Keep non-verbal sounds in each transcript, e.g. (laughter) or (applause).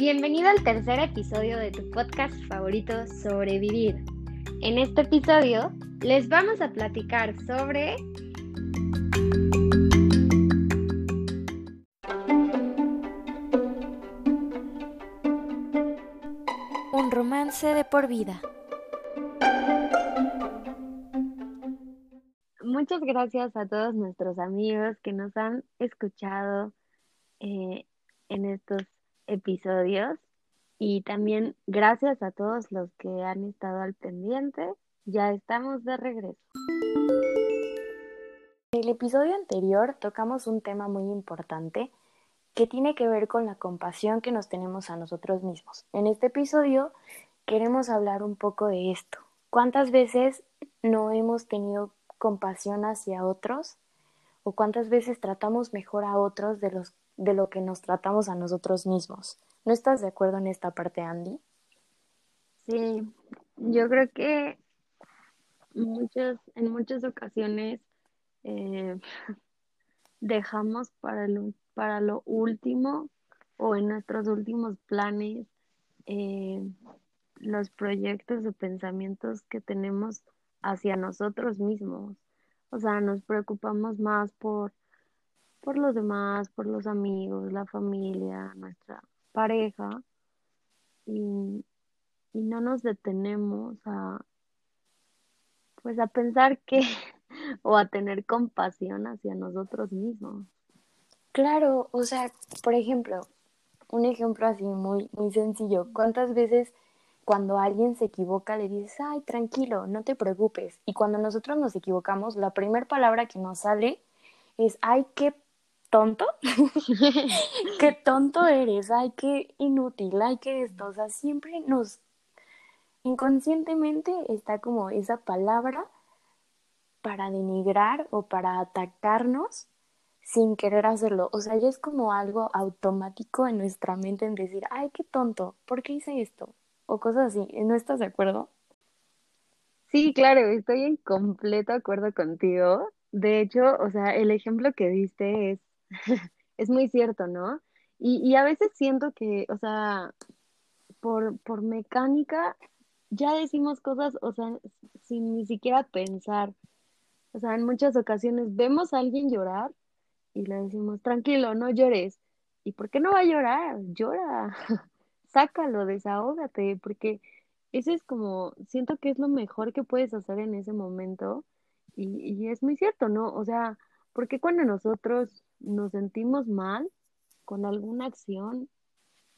Bienvenido al tercer episodio de tu podcast favorito, Sobrevivir. En este episodio les vamos a platicar sobre... Un romance de por vida. Muchas gracias a todos nuestros amigos que nos han escuchado eh, en estos episodios y también gracias a todos los que han estado al pendiente. Ya estamos de regreso. En el episodio anterior tocamos un tema muy importante que tiene que ver con la compasión que nos tenemos a nosotros mismos. En este episodio queremos hablar un poco de esto. ¿Cuántas veces no hemos tenido compasión hacia otros? ¿O cuántas veces tratamos mejor a otros de los de lo que nos tratamos a nosotros mismos. ¿No estás de acuerdo en esta parte, Andy? Sí, yo creo que muchas, en muchas ocasiones eh, (laughs) dejamos para lo, para lo último o en nuestros últimos planes eh, los proyectos o pensamientos que tenemos hacia nosotros mismos. O sea, nos preocupamos más por por los demás, por los amigos, la familia, nuestra pareja, y, no nos detenemos a, pues a pensar que, (laughs) o a tener compasión hacia nosotros mismos. Claro, o sea, por ejemplo, un ejemplo así muy, muy sencillo. ¿Cuántas veces cuando alguien se equivoca le dices, ay, tranquilo, no te preocupes? Y cuando nosotros nos equivocamos, la primera palabra que nos sale es, ay, qué tonto, (laughs) (laughs) qué tonto eres, ay, qué inútil, ay, qué esto, o sea, siempre nos, inconscientemente está como esa palabra para denigrar o para atacarnos sin querer hacerlo, o sea, ya es como algo automático en nuestra mente en decir, ay, qué tonto, ¿por qué hice esto? O cosas así, ¿no estás de acuerdo? Sí, claro, estoy en completo acuerdo contigo. De hecho, o sea, el ejemplo que diste es (laughs) es muy cierto, ¿no? Y, y a veces siento que, o sea, por, por mecánica ya decimos cosas, o sea, sin ni siquiera pensar. O sea, en muchas ocasiones vemos a alguien llorar y le decimos, tranquilo, no llores. ¿Y por qué no va a llorar? Llora, (laughs) sácalo, desahógate, porque eso es como, siento que es lo mejor que puedes hacer en ese momento y, y es muy cierto, ¿no? O sea, porque cuando nosotros nos sentimos mal con alguna acción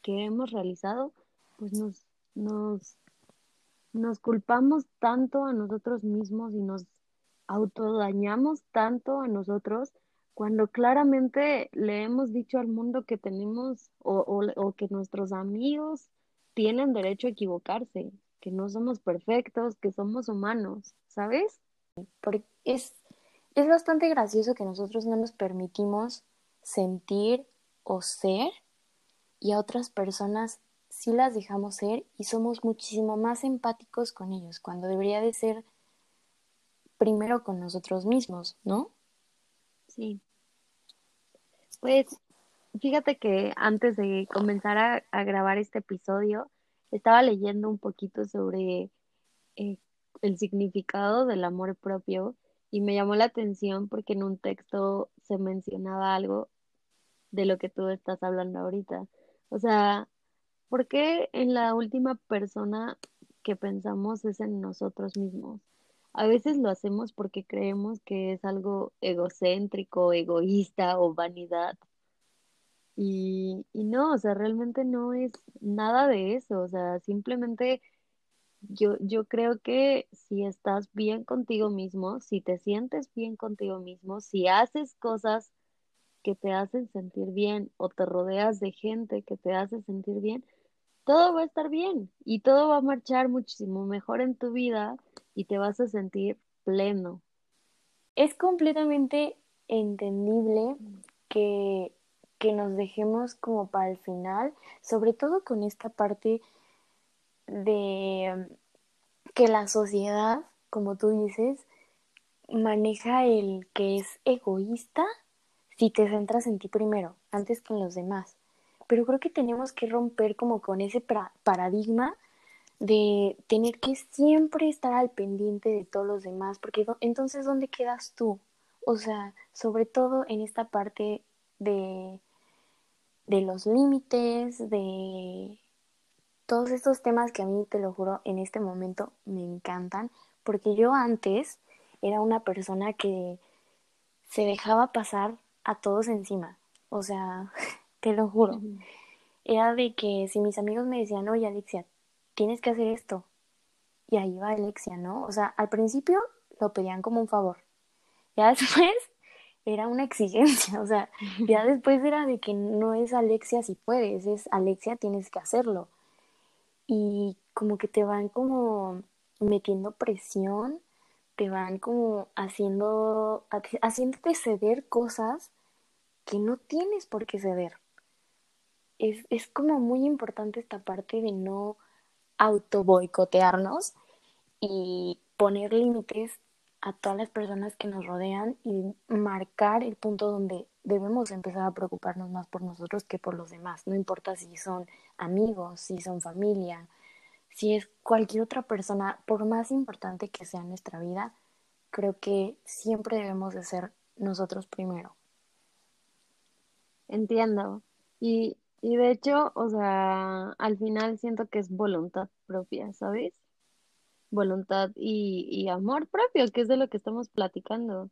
que hemos realizado, pues nos, nos, nos culpamos tanto a nosotros mismos y nos autodañamos tanto a nosotros cuando claramente le hemos dicho al mundo que tenemos o, o, o, que nuestros amigos tienen derecho a equivocarse, que no somos perfectos, que somos humanos, ¿sabes? Porque es es bastante gracioso que nosotros no nos permitimos sentir o ser y a otras personas sí las dejamos ser y somos muchísimo más empáticos con ellos, cuando debería de ser primero con nosotros mismos, ¿no? Sí. Pues fíjate que antes de comenzar a, a grabar este episodio, estaba leyendo un poquito sobre eh, el significado del amor propio y me llamó la atención porque en un texto se mencionaba algo de lo que tú estás hablando ahorita. O sea, ¿por qué en la última persona que pensamos es en nosotros mismos? A veces lo hacemos porque creemos que es algo egocéntrico, egoísta o vanidad. Y, y no, o sea, realmente no es nada de eso. O sea, simplemente yo, yo creo que si estás bien contigo mismo, si te sientes bien contigo mismo, si haces cosas que te hacen sentir bien o te rodeas de gente que te hace sentir bien, todo va a estar bien y todo va a marchar muchísimo mejor en tu vida y te vas a sentir pleno. Es completamente entendible que, que nos dejemos como para el final, sobre todo con esta parte de que la sociedad, como tú dices, maneja el que es egoísta si te centras en ti primero, antes que en los demás. pero creo que tenemos que romper como con ese paradigma de tener que siempre estar al pendiente de todos los demás, porque entonces ¿dónde quedas tú? O sea, sobre todo en esta parte de, de los límites, de todos estos temas que a mí, te lo juro, en este momento me encantan, porque yo antes era una persona que se dejaba pasar a todos encima. O sea, (laughs) te lo juro. Era de que si mis amigos me decían, oye Alexia, tienes que hacer esto. Y ahí va Alexia, ¿no? O sea, al principio lo pedían como un favor. Ya (laughs) después era una exigencia, o sea, ya (laughs) después era de que no es Alexia si puedes, es Alexia tienes que hacerlo. Y como que te van como metiendo presión, te van como haciendo, haciéndote ceder cosas que no tienes por qué ceder. Es, es como muy importante esta parte de no auto boicotearnos y poner límites a todas las personas que nos rodean y marcar el punto donde debemos empezar a preocuparnos más por nosotros que por los demás. No importa si son amigos, si son familia, si es cualquier otra persona, por más importante que sea nuestra vida, creo que siempre debemos de ser nosotros primero. Entiendo. Y y de hecho, o sea, al final siento que es voluntad propia, ¿sabes? Voluntad y, y amor propio, que es de lo que estamos platicando.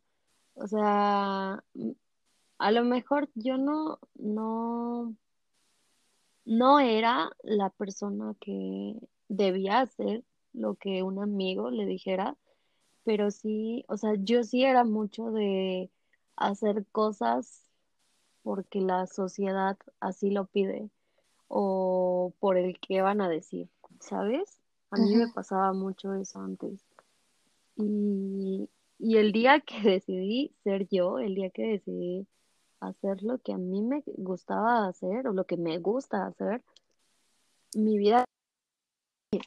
O sea, a lo mejor yo no, no, no era la persona que debía hacer lo que un amigo le dijera, pero sí, o sea, yo sí era mucho de hacer cosas porque la sociedad así lo pide o por el que van a decir, ¿sabes? A mí me pasaba mucho eso antes. Y, y el día que (laughs) decidí ser yo, el día que decidí hacer lo que a mí me gustaba hacer o lo que me gusta hacer, mi vida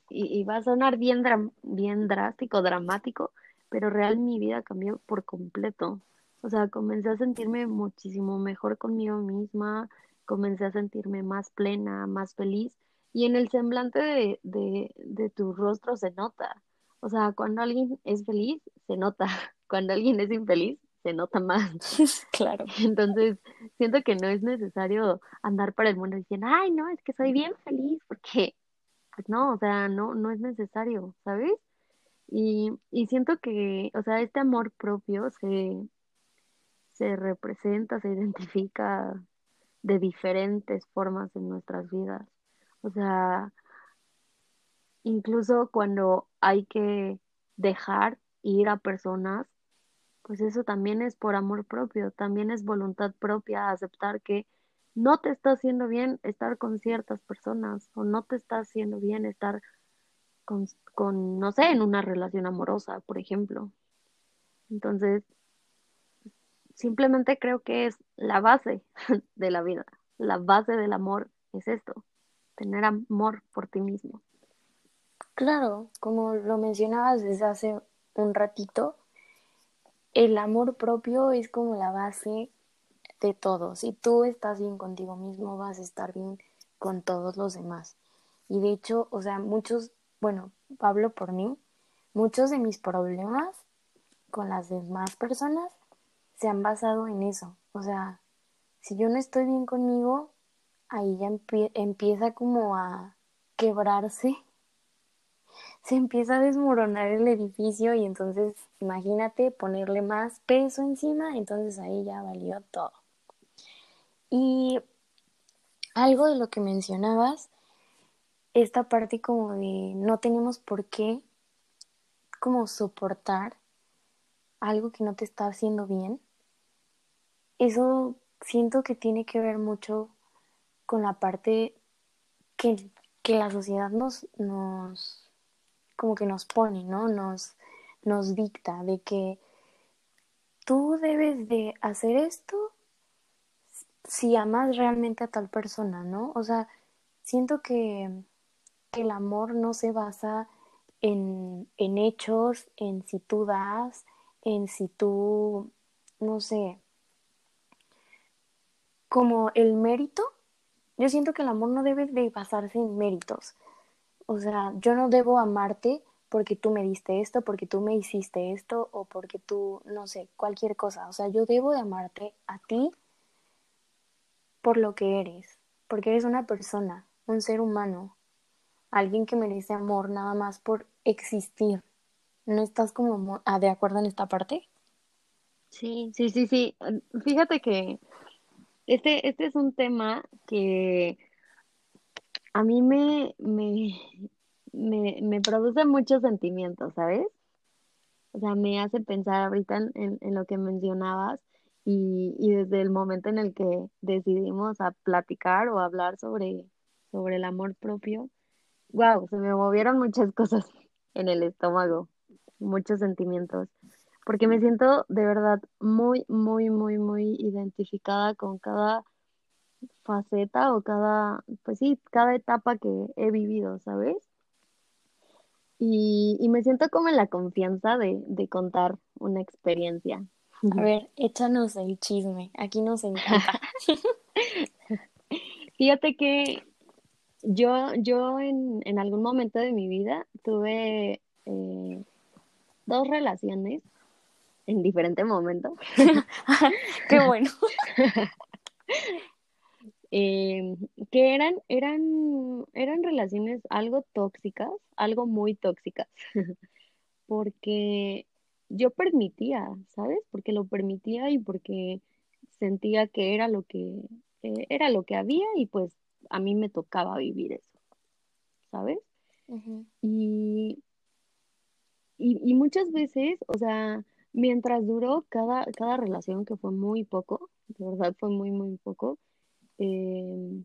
y, va a sonar bien, bien drástico, dramático, pero real mi vida cambió por completo. O sea, comencé a sentirme muchísimo mejor conmigo misma, comencé a sentirme más plena, más feliz. Y en el semblante de, de, de tu rostro se nota. O sea, cuando alguien es feliz, se nota. (laughs) Cuando alguien es infeliz, se nota más. (laughs) claro. Entonces, siento que no es necesario andar por el mundo diciendo, ay, no, es que soy bien feliz, porque, pues no, o sea, no, no es necesario, ¿sabes? Y, y siento que, o sea, este amor propio se, se representa, se identifica de diferentes formas en nuestras vidas. O sea, incluso cuando hay que dejar ir a personas, pues eso también es por amor propio, también es voluntad propia, aceptar que no te está haciendo bien estar con ciertas personas o no te está haciendo bien estar con, con no sé, en una relación amorosa, por ejemplo. Entonces, Simplemente creo que es la base (laughs) de la vida. La base del amor es esto, tener amor por ti mismo. Claro, como lo mencionabas desde hace un ratito, el amor propio es como la base de todo. Si tú estás bien contigo mismo, vas a estar bien con todos los demás. Y de hecho, o sea, muchos, bueno, hablo por mí, muchos de mis problemas con las demás personas se han basado en eso. O sea, si yo no estoy bien conmigo, ahí ya empieza como a quebrarse, se empieza a desmoronar el edificio y entonces imagínate ponerle más peso encima, entonces ahí ya valió todo. Y algo de lo que mencionabas, esta parte como de no tenemos por qué como soportar algo que no te está haciendo bien, eso siento que tiene que ver mucho con la parte que, que la sociedad nos, nos, como que nos pone, ¿no? Nos, nos dicta de que tú debes de hacer esto si amas realmente a tal persona, ¿no? O sea, siento que, el amor no se basa en, en hechos, en si tú das, en si tú, no sé, como el mérito Yo siento que el amor no debe de basarse en méritos. O sea, yo no debo amarte porque tú me diste esto, porque tú me hiciste esto o porque tú, no sé, cualquier cosa. O sea, yo debo de amarte a ti por lo que eres, porque eres una persona, un ser humano, alguien que merece amor nada más por existir. ¿No estás como ah, de acuerdo en esta parte? Sí, sí, sí, sí. Fíjate que este, este es un tema que a mí me, me, me, me produce muchos sentimientos, ¿sabes? O sea, me hace pensar ahorita en, en, lo que mencionabas y, y, desde el momento en el que decidimos a platicar o hablar sobre, sobre el amor propio, wow, se me movieron muchas (laughs) cosas en el estómago, muchos sentimientos, porque me siento de verdad muy, muy, muy, muy identificada con cada faceta o cada, pues sí, cada etapa que he vivido, ¿sabes? Y, y me siento como en la confianza de, de contar una experiencia. A ver, échanos el chisme, aquí nos encanta. (laughs) Fíjate que yo, yo en, en, algún momento de mi vida tuve eh, dos relaciones en diferentes momentos. (laughs) Qué bueno. (laughs) eh, que eran, eran, eran relaciones algo tóxicas, algo muy tóxicas, (laughs) porque yo permitía, ¿sabes? Porque lo permitía y porque sentía que era lo que eh, era lo que había y pues a mí me tocaba vivir eso, ¿sabes? y, y, y, muchas veces, o sea, mientras duró cada, cada relación, que fue muy poco, de verdad fue muy, muy poco, eh,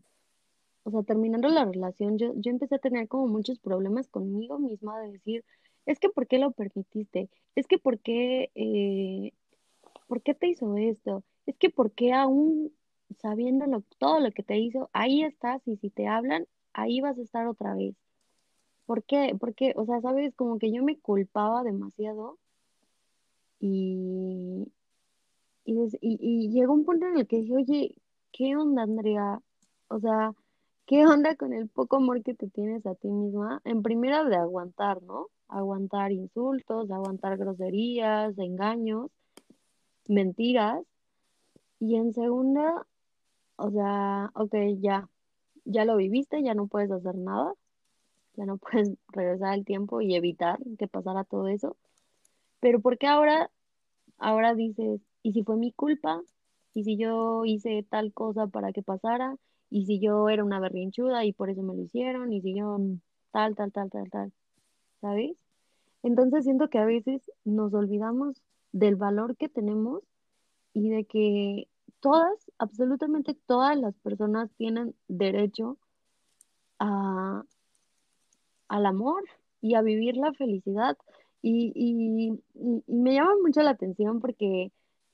o sea, terminando la relación, yo, yo empecé a tener como muchos problemas conmigo misma de decir, es que ¿por qué lo permitiste? Es que ¿por qué, eh, ¿por qué te hizo esto? Es que ¿por qué aún sabiendo todo lo que te hizo, ahí estás y si te hablan, ahí vas a estar otra vez. ¿Por qué? Porque, o sea, sabes, como que yo me culpaba demasiado y, y, y, llegó un punto en el que dije, oye, ¿qué onda, Andrea? O sea, ¿qué onda con el poco amor que te tienes a ti misma? En primera, de aguantar, ¿no? Aguantar insultos, aguantar groserías, engaños, mentiras. Y en segunda, o sea, ok, ya, ya lo viviste, ya no puedes hacer nada, ya no (laughs) puedes regresar al tiempo y evitar que pasara todo eso. Pero ¿por qué ahora, ahora dices, ¿y si fue mi culpa? ¿Y si yo hice tal cosa para que pasara? ¿Y si yo era una berrinchuda y por eso me lo hicieron? ¿Y si yo tal, tal, tal, tal, tal? ¿Sabes? Entonces siento que a veces nos olvidamos del valor que tenemos y de que todas, absolutamente todas las personas tienen derecho a, al amor y a vivir la felicidad. Y, y, me llama mucho la atención porque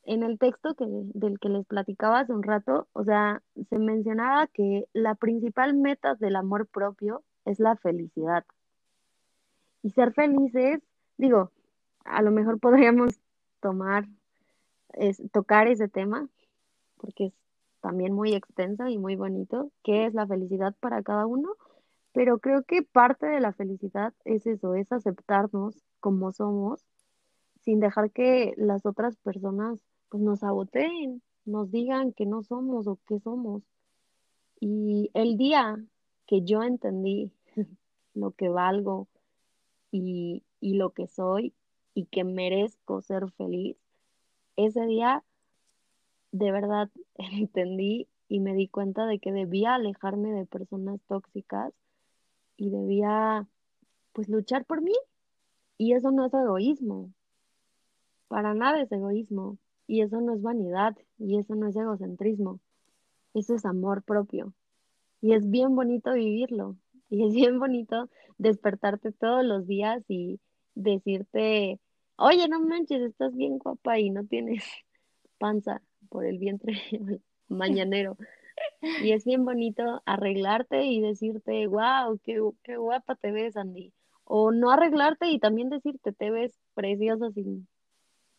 en el texto que, del que les platicaba hace un rato, o sea, se mencionaba que la principal meta del amor propio es la felicidad. Y ser felices, digo, a lo mejor podríamos tomar, es, tocar ese tema, porque es también muy extensa y muy bonito, qué es la felicidad para cada uno, pero creo que parte de la felicidad es eso, es aceptarnos como somos, sin dejar que las otras personas pues, nos saboteen, nos digan que no somos o que somos. Y el día que yo entendí (laughs) lo que valgo y, y lo que soy y que merezco ser feliz, ese día de verdad (laughs) entendí y me di cuenta de que debía alejarme de personas tóxicas y debía pues luchar por mí. Y eso no es egoísmo. Para nada es egoísmo. Y eso no es vanidad. Y eso no es egocentrismo. Eso es amor propio. Y es bien bonito vivirlo. Y es bien bonito despertarte todos los días y decirte, oye, no manches, estás bien guapa y no tienes (laughs) panza por el vientre (laughs) mañanero. Y es bien bonito arreglarte y decirte, wow, qué, qué guapa te ves, Andy. O no arreglarte y también decirte, te ves preciosa sin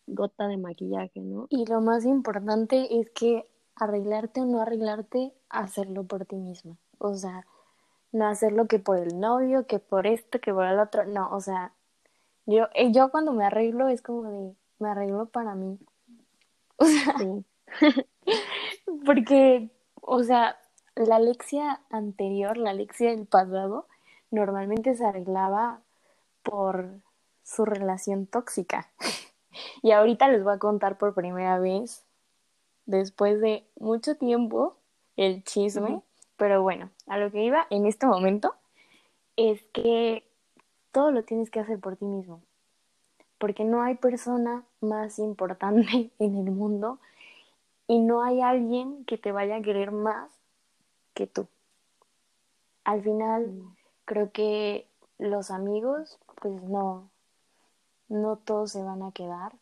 gota de maquillaje, ¿no? Y lo más importante es que arreglarte o no arreglarte, hacerlo por ti misma. O sea, no hacerlo que por el novio, que por esto, que por el otro. No, o sea, yo, eh, yo cuando me arreglo es como de, me arreglo para mí. (laughs) O sea, (laughs) porque, o sea, la Alexia anterior, la Alexia del pasado, normalmente se arreglaba por su relación tóxica. (laughs) y ahorita les voy a contar por primera vez, después de mucho tiempo, el chisme. Pero bueno, a lo que iba en este momento es que todo lo tienes que hacer por ti mismo. Porque no hay persona más importante (laughs) en el mundo y no hay alguien que te vaya a querer más que tú. Al final, mm. creo que los amigos, pues no, no todos se van a quedar.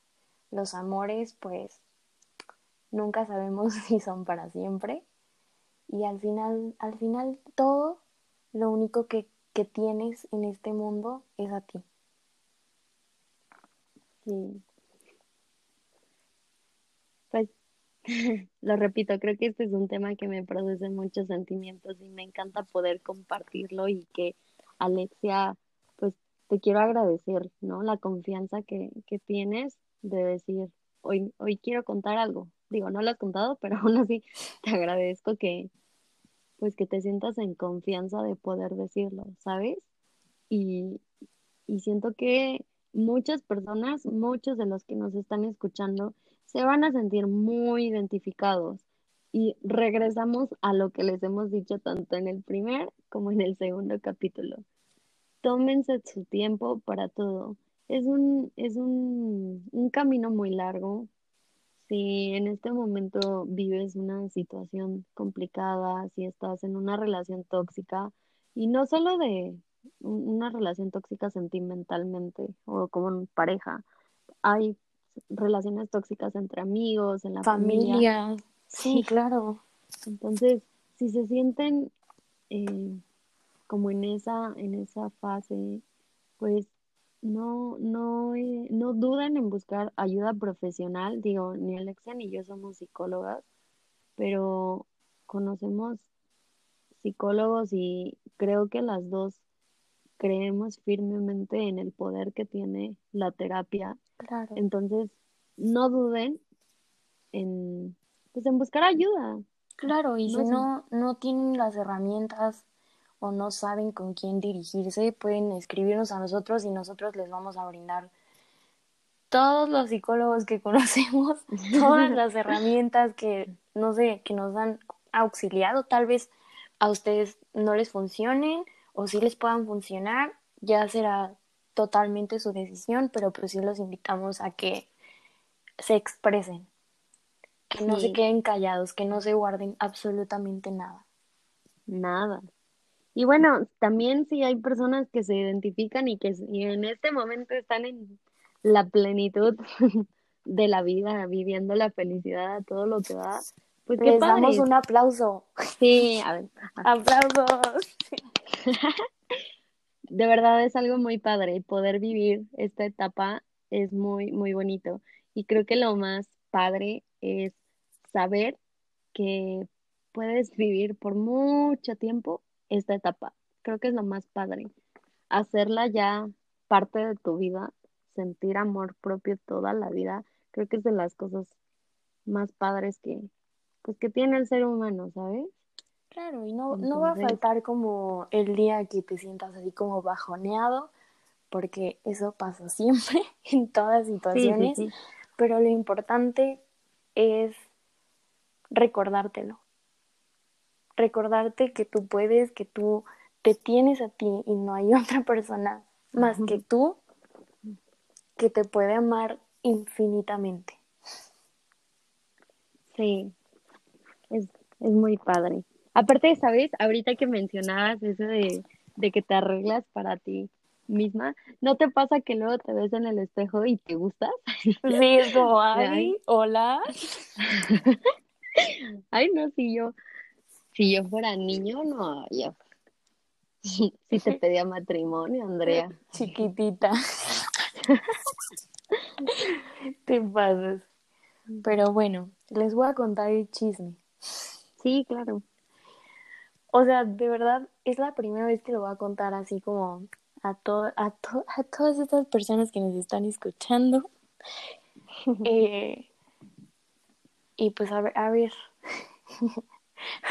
Los amores, pues nunca sabemos (laughs) si son para siempre. Y al final, al final todo, lo único que, que tienes en este mundo es a ti. Pues (laughs) lo repito, creo que este es un tema que me produce muchos sentimientos y me encanta poder compartirlo y que Alexia, te quiero agradecer, ¿no? La confianza que, que tienes de decir, hoy, hoy quiero contar algo. Digo, no lo has contado, (laughs) pero aún así te agradezco que, pues que te sientas en confianza de poder decirlo, ¿sabes? Y, y siento que muchas personas, muchos de los que nos están escuchando, se van a sentir muy identificados. Y regresamos a lo que les hemos dicho tanto en el primer como en el segundo capítulo. Tómense su tiempo para todo. Es un, es un, un camino muy largo. Si en este momento vives una situación complicada, si estás en una relación tóxica, y no solo de una relación tóxica sentimentalmente o como pareja, hay relaciones tóxicas entre amigos, en la familia. Sí, claro. Entonces, si se sienten eh, como en esa, en esa fase, pues no, no, eh, no duden en buscar ayuda profesional. Digo, ni Alexia ni yo somos psicólogas, pero conocemos psicólogos y creo que las dos creemos firmemente en el poder que tiene la terapia. Claro. Entonces, no duden en, pues, en buscar ayuda. Claro, y si no, no tienen las herramientas o no saben con quién dirigirse, pueden escribirnos a nosotros y nosotros les vamos a brindar todos los psicólogos que (laughs) conocemos, todas las herramientas que, no sé, que nos han auxiliado, tal vez a ustedes no les funcionen o si les puedan funcionar, ya será totalmente su decisión, pero pues sí los invitamos a que se expresen, que no se queden callados, que no se guarden absolutamente nada. Nada. Y bueno, también si hay personas que se identifican y que en este momento están en la plenitud (laughs) de la vida, viviendo la felicidad, todo lo que da, pues Les damos un aplauso. Sí, a ver. (laughs) Aplausos. (laughs) De verdad es algo muy padre. Poder vivir esta etapa es muy, muy bonito. Y creo que lo más padre es saber que puedes vivir por mucho tiempo esta etapa. Creo que es lo más padre. Hacerla ya parte de tu vida, sentir amor propio toda la vida, creo que es de las cosas más padres que, pues que tiene el ser humano, ¿sabes? Claro, y no, no va a faltar como el día que te sientas así como bajoneado, porque eso pasa (laughs) siempre en todas situaciones, pero lo importante es recordártelo. Recordarte que tú puedes, que tú te tienes a ti y no hay (laughs) otra persona más que tú que te puede amar infinitamente. Sí, es, es muy padre. Aparte, ¿sabes? Ahorita que mencionabas eso de, de que te arreglas para ti misma, ¿no te pasa que luego te ves en el espejo y te gustas? (laughs) Sí, es como, ay, hola. (laughs) ay, no, si yo, si yo fuera niño, no, yo. (laughs) Si te pedía matrimonio, Andrea. (laughs) Chiquitita. (laughs) te pasas. Pero bueno, les voy a contar el chisme. Sí, claro. O sea, de verdad, es la primera vez que lo voy a contar así como a, to a, to a todas estas personas que nos están escuchando. eh, y pues a ver, a ver,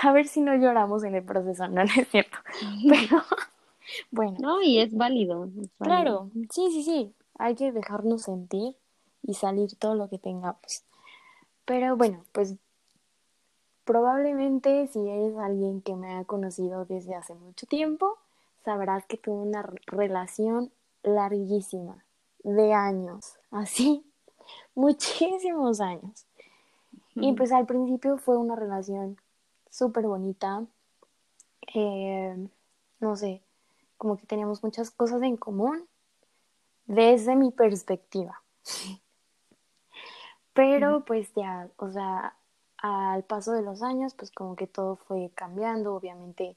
a ver si no lloramos en el proceso, no, (laughs) no es cierto. (laughs) Pero bueno. No, y es válido, es válido. Claro, sí, sí, sí. Hay que dejarnos sentir y salir todo lo que tengamos. Pero bueno, pues probablemente si eres alguien que me ha conocido desde hace mucho tiempo, sabrás que tuve una relación larguísima, de años, así, (laughs) muchísimos años. Y pues al principio fue una relación súper bonita, eh, no sé, como que teníamos muchas cosas en común desde mi perspectiva. (laughs) Pero pues ya, o sea, al paso de los años, pues como que todo fue cambiando, obviamente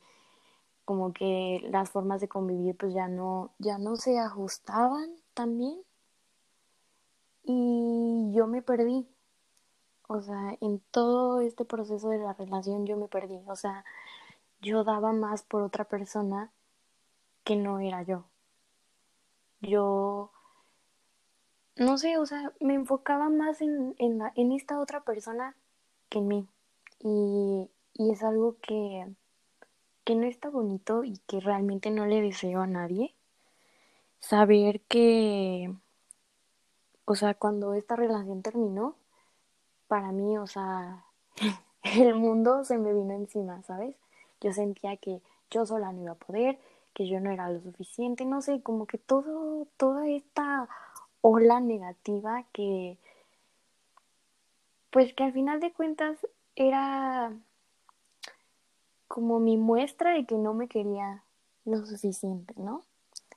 como que las formas de convivir pues ya no, ya no se ajustaban también. Y yo me perdí. O sea, en todo este proceso de la relación yo me perdí. O sea, yo daba más por otra persona que no era yo. Yo, no sé, o sea, me enfocaba más en, en, la, en esta otra persona que en mí. Y, y es algo que, que no está bonito y que realmente no le deseo a nadie. Saber que, o sea, cuando esta relación terminó, para mí, o sea, (laughs) el mundo se me vino encima, ¿sabes? Yo sentía que yo sola no iba a poder, que yo no era lo suficiente, no sé, como que todo, toda esta ola negativa que, pues que al final de cuentas era como mi muestra de que no me quería lo suficiente, ¿no?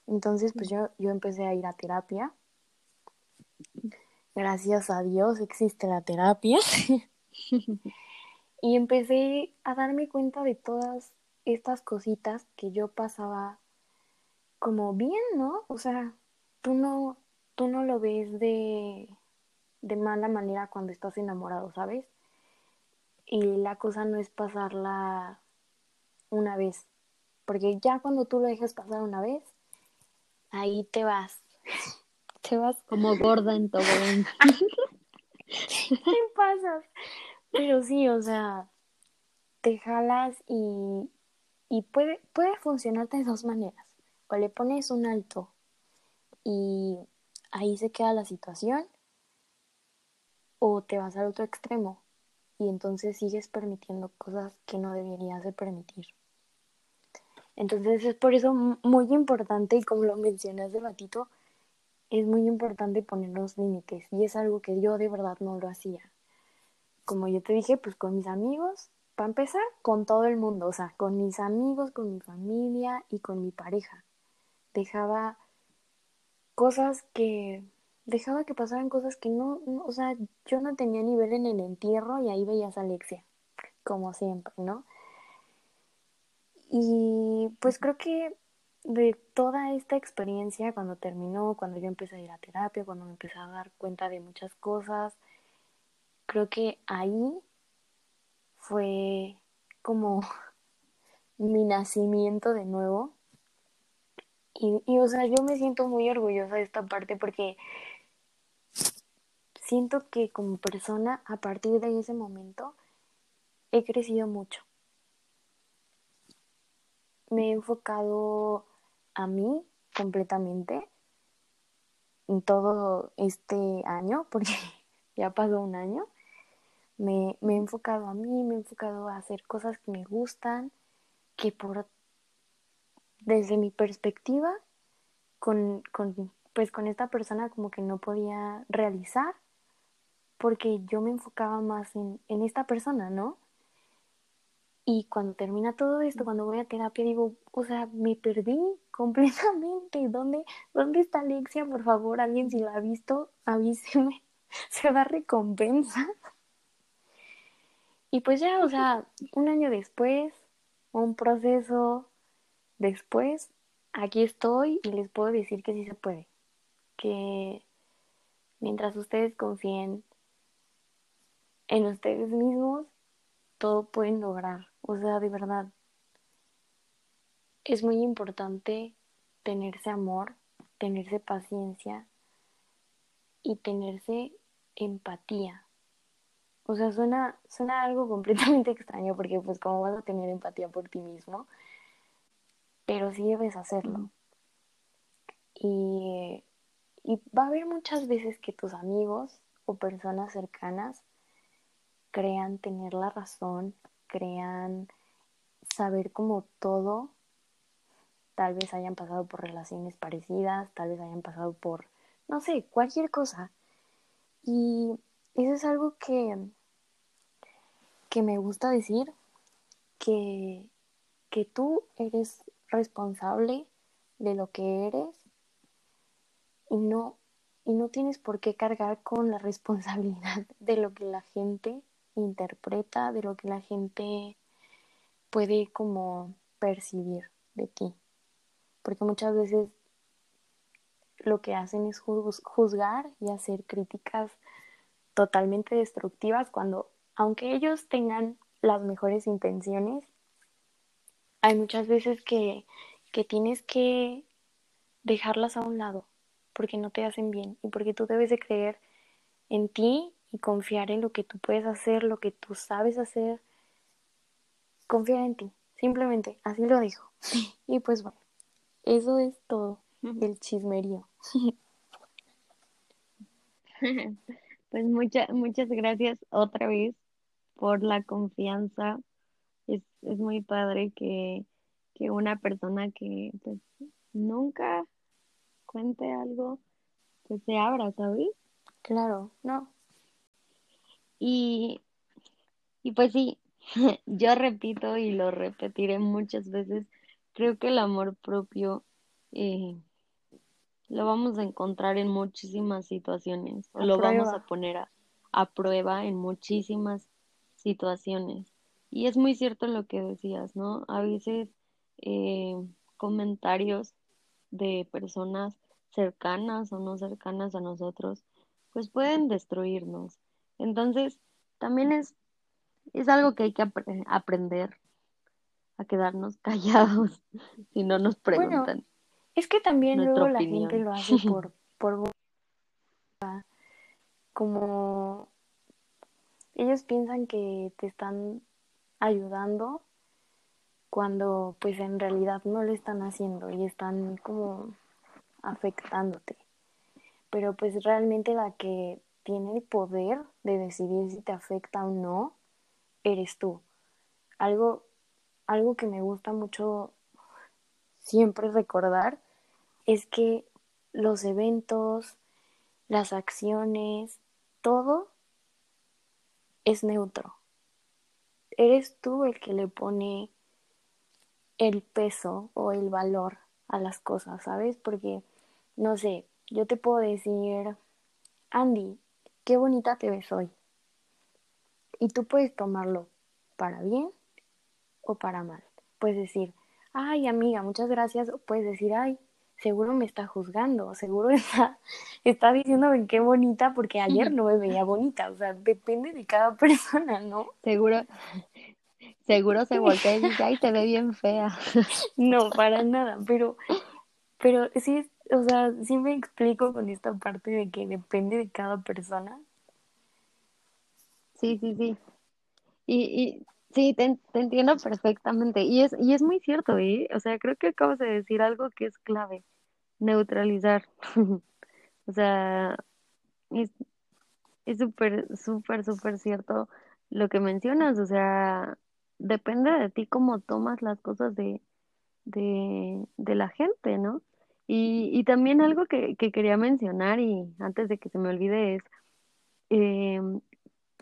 Entonces, pues yo, yo empecé a ir a terapia. Gracias a Dios existe la terapia. (laughs) y empecé a darme cuenta de todas estas cositas que yo pasaba como bien, ¿no? O sea, tú no, tú no lo ves de, de mala manera cuando estás enamorado, ¿sabes? Y la cosa no es pasarla una vez, porque ya cuando tú lo dejas pasar una vez, ahí te vas. (laughs) te vas como gorda en todo. te (laughs) pasas. Pero sí, o sea, te jalas y, y puede, puede funcionar de dos maneras. O le pones un alto y ahí se queda la situación, o te vas al otro extremo y entonces sigues permitiendo cosas que no deberías de permitir. Entonces es por eso muy importante, y como lo mencioné hace ratito, es muy importante poner los límites. Y es algo que yo de verdad no lo hacía. Como yo te dije, pues con mis amigos para empezar, con todo el mundo, o sea, con mis amigos, con mi familia y con mi pareja. Dejaba cosas que dejaba que pasaran cosas que no, o sea, yo no tenía nivel en el entierro y ahí veías a Alexia, como siempre, ¿no? Y pues creo que de toda esta experiencia, cuando terminó, cuando yo empecé a ir a terapia, cuando me empecé a dar cuenta de muchas cosas, creo que ahí fue como (laughs) mi nacimiento de nuevo. Y, y, o sea, yo me siento muy orgullosa de esta parte porque siento que como persona, a partir de ese momento, he crecido mucho. Me he enfocado a mí completamente en todo este año, (laughs) porque ya pasó un año. Me, me, he enfocado a mí, me he enfocado a hacer cosas que me gustan, que por desde mi perspectiva, con, con, pues con esta persona como que no podía realizar, porque yo me enfocaba más en, en esta persona, ¿no? Y cuando termina todo esto, cuando voy a terapia, digo, o sea, me perdí completamente. ¿Dónde, ¿Dónde está Alexia? Por favor, alguien si la ha visto, avíseme. (laughs) Se da recompensa. Y pues ya, o sea, un año después, un proceso después, aquí estoy y les puedo decir que sí se puede. Que mientras ustedes confíen en ustedes mismos, todo pueden lograr. O sea, de verdad, es muy importante tenerse amor, tenerse paciencia y tenerse empatía. O sea, suena, suena algo (laughs) completamente extraño porque pues cómo vas a tener empatía por ti mismo, pero sí debes hacerlo. Y, y va a haber muchas veces que tus amigos o personas cercanas crean tener la razón, crean saber como todo, tal vez hayan pasado por relaciones parecidas, tal vez hayan pasado por, no sé, cualquier cosa. Y eso es algo que, que me gusta decir, que, que tú eres responsable de lo que eres y no, y no tienes por qué cargar con la (laughs) responsabilidad de lo que la gente interpreta, de lo que la gente puede como percibir de ti. Porque muchas veces lo que hacen es juzgar y hacer críticas totalmente destructivas cuando, aunque ellos tengan las mejores intenciones, hay muchas veces que, que tienes que dejarlas a un lado porque no te hacen bien y porque tú debes de creer en ti y confiar en lo que tú puedes hacer, lo que tú sabes hacer. Confiar en ti, simplemente, así lo dijo. (laughs) y pues bueno, eso es todo, el chismerío. (laughs) pues muchas muchas gracias otra vez por la confianza. Es, es muy padre que, que una persona que pues, nunca cuente algo, pues se abra, ¿sabes? Claro, no, y, y pues sí, (laughs) yo repito y lo repetiré muchas veces, creo que el amor propio eh, lo vamos a encontrar en muchísimas situaciones, lo vamos a poner a, a prueba en muchísimas situaciones. Y es muy cierto lo que decías, ¿no? A veces eh, comentarios de personas cercanas o no cercanas a nosotros, pues pueden destruirnos. Entonces, también es, es algo que hay que aprender a quedarnos (laughs) callados si no nos preguntan. es que también luego la gente lo hace (laughs) por, por como ellos piensan que te están ayudando cuando pues en realidad no lo están haciendo y están como afectándote. Pero pues realmente la que tiene el poder de decidir si te afecta o no, eres tú. Algo, algo que me gusta mucho siempre recordar es que los eventos, las acciones, todo es neutro. Eres tú el que le pone el peso o el valor a las cosas, ¿sabes? Porque, no sé, yo te puedo decir, Andy, qué bonita te ves hoy. Y tú puedes tomarlo para bien o para mal. Puedes decir, ay amiga, muchas gracias. O puedes decir, ay, seguro me está juzgando, seguro (laughs) está, está diciéndome qué bonita porque ayer no me veía bonita. O sea, depende de cada (laughs) persona, ¿no? Seguro, seguro se voltea y (laughs) dice, ay, te ve bien fea. No, para nada, pero, pero sí, o sea, sí me explico con esta parte de que depende de cada persona. Sí, sí, sí. Y, y sí, te, entiendo perfectamente. Y es, y es muy cierto, ¿eh? O sea, creo que acabas de decir algo que es clave, neutralizar. (laughs) o sea, es súper, súper, súper cierto lo que mencionas. O sea, depende de ti cómo tomas las cosas de, de, de la gente, ¿no? Y, y también algo que, que, quería mencionar y antes de que se me olvide es, eh,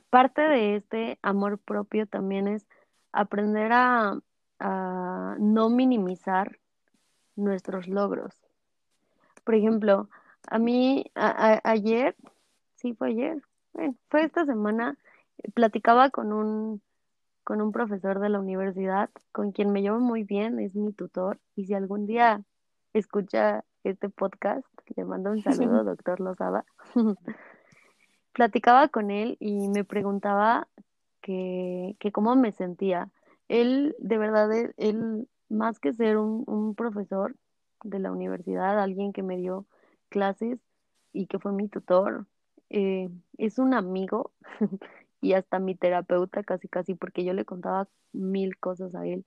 parte de este amor propio también es aprender a, a no minimizar nuestros logros. Por ejemplo, a mí ayer, sí fue ayer, bueno, fue esta semana, platicaba con un, con un profesor de la universidad con quien me llevo muy bien, es mi tutor, y si algún día escucha este podcast, le mando un (laughs) saludo, doctor Lozada. (laughs) Platicaba con él y me preguntaba que, que cómo me sentía. Él, de verdad, él, él, más que ser un, un profesor de la universidad, alguien que me dio clases y que fue mi tutor, eh, es un amigo (laughs) y hasta mi terapeuta casi casi porque yo le contaba mil cosas a él.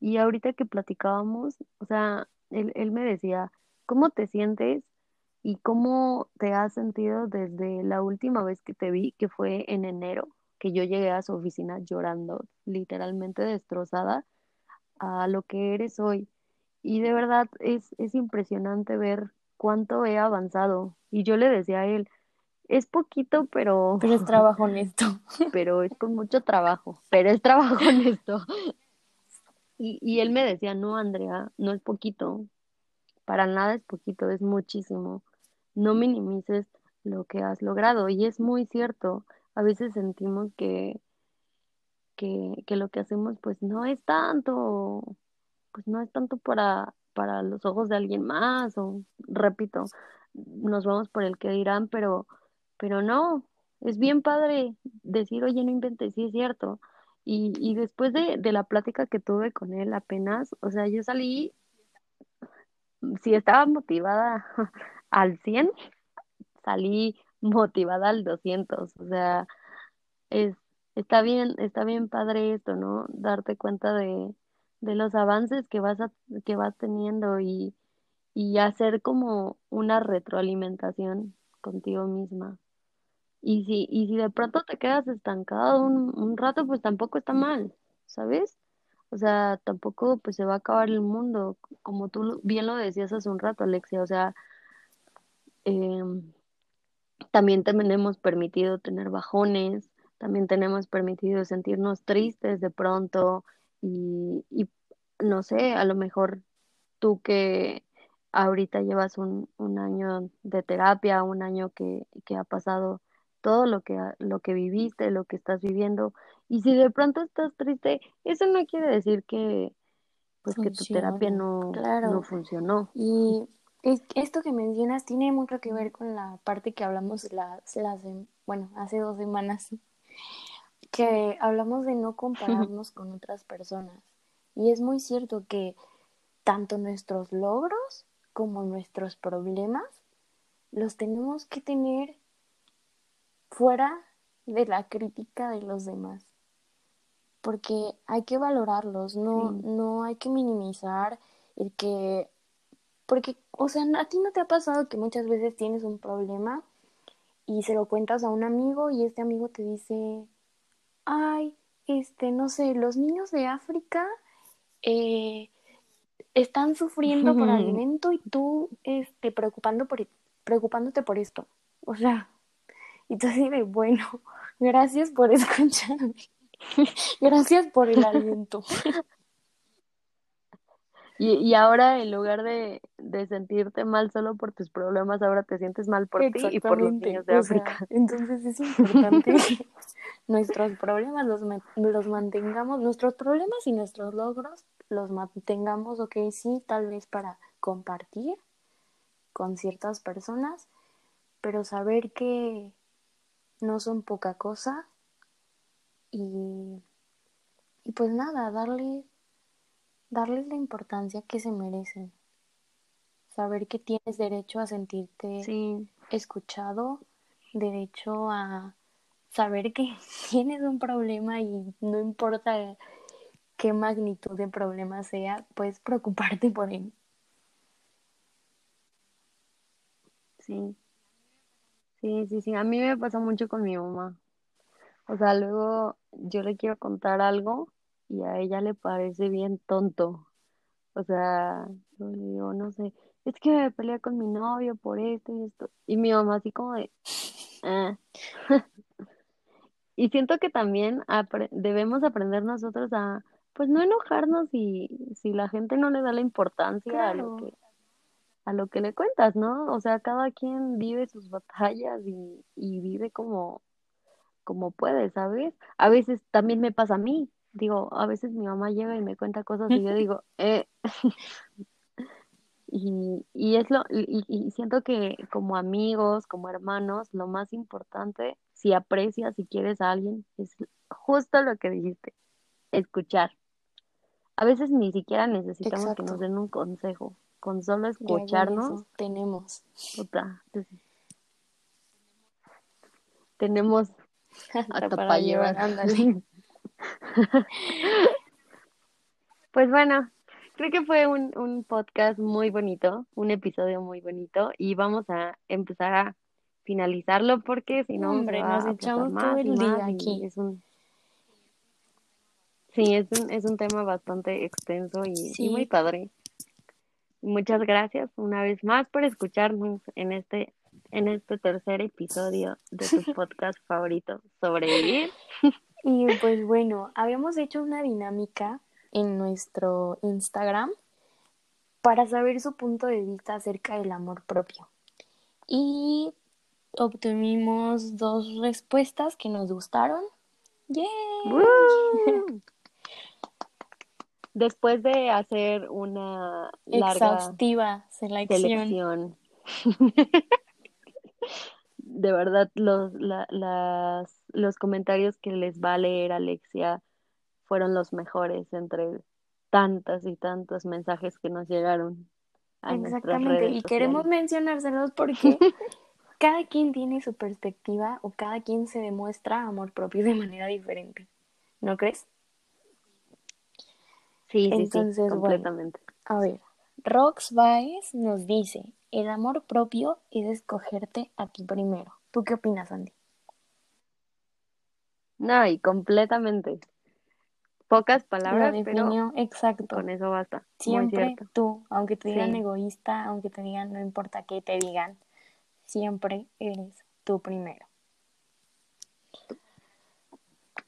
Y ahorita que platicábamos, o sea, él, él me decía, ¿cómo te sientes y cómo te has sentido desde la última vez que te vi, que fue en enero, que yo llegué a su oficina llorando, literalmente destrozada, a lo que eres hoy? Y de verdad es, es impresionante ver cuánto he avanzado. Y yo le decía a él, es poquito, pero, Pero es trabajo honesto. (laughs) pero es con mucho trabajo, pero es trabajo honesto. Y, y él me decía, no, Andrea, no es poquito, para nada es poquito, es muchísimo. No minimices lo que has logrado. Y es muy cierto, a veces sentimos que, que, que lo que hacemos pues no es tanto, pues no es tanto para, para los ojos de alguien más, o repito, nos vamos por el que dirán, pero, pero no, es bien padre decir, oye, no inventes, sí es cierto. Y, y después de, de la plática que tuve con él apenas, o sea, yo salí, si estaba motivada (laughs) al 100 salí motivada al 200, o sea, es, está bien, está bien padre esto, ¿no? Darte cuenta de, de los avances que vas a, que vas teniendo y, y hacer como una retroalimentación contigo misma. Y si, y si de pronto te quedas estancado un, un rato, pues tampoco está mal, ¿sabes? O sea, tampoco pues se va a acabar el mundo, como tú bien lo decías hace un rato, Alexia, o sea, em, también tenemos permitido tener bajones, también tenemos permitido sentirnos tristes de pronto y, y no sé, a lo mejor tú que ahorita llevas un, un año de terapia, un año que, que ha pasado todo lo que, lo que viviste, lo que estás viviendo, y si de pronto estás triste, eso no quiere decir que pues que tu terapia no, no funcionó. Y esto que mencionas tiene mucho que ver con la parte que hablamos las, las, bueno, hace dos semanas, que hablamos de no (laughs) compararnos con otras personas. Y es muy cierto que tanto nuestros logros como nuestros problemas los tenemos que tener fuera de la crítica de los demás. Porque hay que valorarlos, no, Sí. no hay que minimizar el que porque, o sea, ¿a ti no te ha pasado que muchas veces tienes un problema y se lo cuentas a un amigo y este amigo te dice, ay, este, no sé, los niños de África eh, están sufriendo por alimento y tú, este, preocupando por, preocupándote por esto. O sea, y tú así de, bueno, (laughs) gracias por escucharme. (laughs) Gracias por el aliento. (laughs) Y, y ahora en lugar de, de sentirte mal solo por tus problemas, ahora te sientes mal por ti y por los niños de O sea, África. entonces es importante (laughs) que nuestros problemas los, los mantengamos, nuestros problemas y nuestros logros los mantengamos, ok, sí, tal vez para compartir con ciertas personas, pero saber que no son poca cosa y, y pues nada, darle, darles la importancia que se merecen. Saber que tienes derecho a sentirte Sí, escuchado, derecho a saber que (laughs) tienes un problema y no importa qué magnitud de problema sea, puedes preocuparte por él. sí, sí, sí, sí. A mí me pasa mucho con mi mamá. O sea, luego yo le quiero contar algo y a ella le parece bien tonto. O sea, yo le digo, no sé, es que me peleé con mi novio por esto y esto. Y mi mamá así como de, "Ah". (laughs) Y siento que también apre- debemos aprender nosotros a, pues no enojarnos si, si la gente no le da la importancia a lo que, a lo que le cuentas, ¿no? O sea, cada quien vive sus batallas y, y vive como, como puede, ¿sabes? A veces también me pasa a mí. Digo, a veces mi mamá llega y me cuenta cosas y yo (laughs) digo, eh, (laughs) y, y es lo, y, y siento que como amigos, como hermanos, lo más importante, si aprecias, si quieres a alguien, es justo lo que dijiste, escuchar. A veces ni siquiera necesitamos que nos den un consejo, con solo escucharnos, tenemos. puta, entonces, tenemos (laughs) hasta para llevar. ándale. (laughs) Pues bueno, creo que fue un, un podcast muy bonito, un episodio muy bonito y vamos a empezar a finalizarlo porque si no Hombre, nos echamos más todo el día aquí. es un sí, es un, es un tema bastante extenso y, y muy padre. Muchas gracias una vez más por escucharnos en este en este tercer episodio de tu (laughs) podcast favorito, Sobrevivir. (laughs) Y pues bueno, habíamos hecho una dinámica en nuestro Instagram para saber su punto de vista acerca del amor propio. Y obtuvimos dos respuestas que nos gustaron. ¡Yay! ¡Woo! Después de hacer una larga Exhaustiva selección. selección. (laughs) De verdad, los, la- las, los comentarios que les va a leer Alexia fueron los mejores entre tantas y tantos mensajes que nos llegaron a Exactamente, redes y queremos mencionárselos porque (laughs) cada quien tiene su perspectiva o cada quien se demuestra amor propio de manera diferente. ¿No crees? Sí, sí, sí, Entonces, bueno. completamente. A ver, Rox Baez nos dice, el amor propio es escogerte a ti primero. ¿Tú qué opinas, Andy? No, y completamente. Pocas Lo palabras, pero definió exacto. con eso basta. Siempre tú, aunque te digan Sí. egoísta, aunque te digan no importa qué te digan, siempre eres tú primero.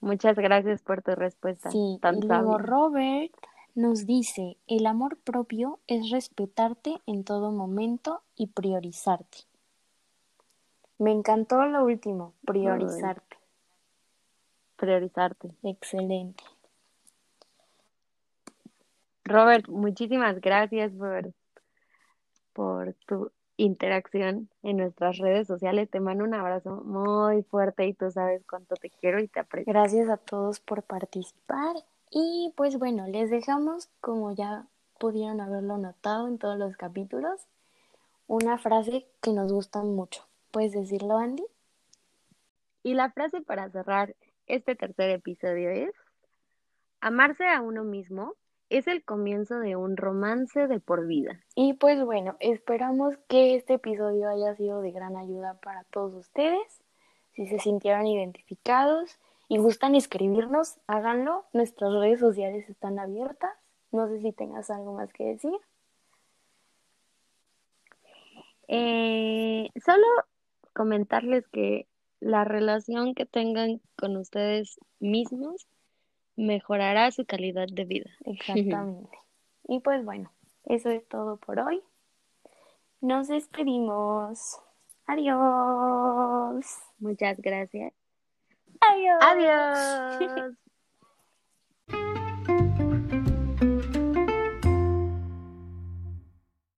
Muchas gracias por tu respuesta Sí, tan y luego. Robert nos dice, el amor propio es respetarte en todo momento y priorizarte. Me encantó lo último, priorizarte. Priorizarte. Excelente. Robert, muchísimas gracias por, por tu interacción en nuestras redes sociales. Te mando un abrazo muy fuerte y tú sabes cuánto te quiero y te aprecio. Gracias a todos por participar. Y pues bueno, les dejamos, como ya pudieron haberlo notado en todos los capítulos, una frase que nos gusta mucho. ¿Puedes decirlo, Andy? Y la frase para cerrar este tercer episodio es, amarse a uno mismo es el comienzo de un romance de por vida. Y pues bueno, esperamos que este episodio haya sido de gran ayuda para todos ustedes. Si se sintieron identificados y gustan escribirnos, háganlo. Nuestras redes sociales están abiertas. No sé si tengas algo más que decir. Eh, solo comentarles que la relación que tengan con ustedes mismos mejorará su calidad de vida. (laughs) Exactamente. y pues bueno, eso es todo por hoy. Nos despedimos. Adiós. Muchas gracias. Adiós. Adiós. (laughs)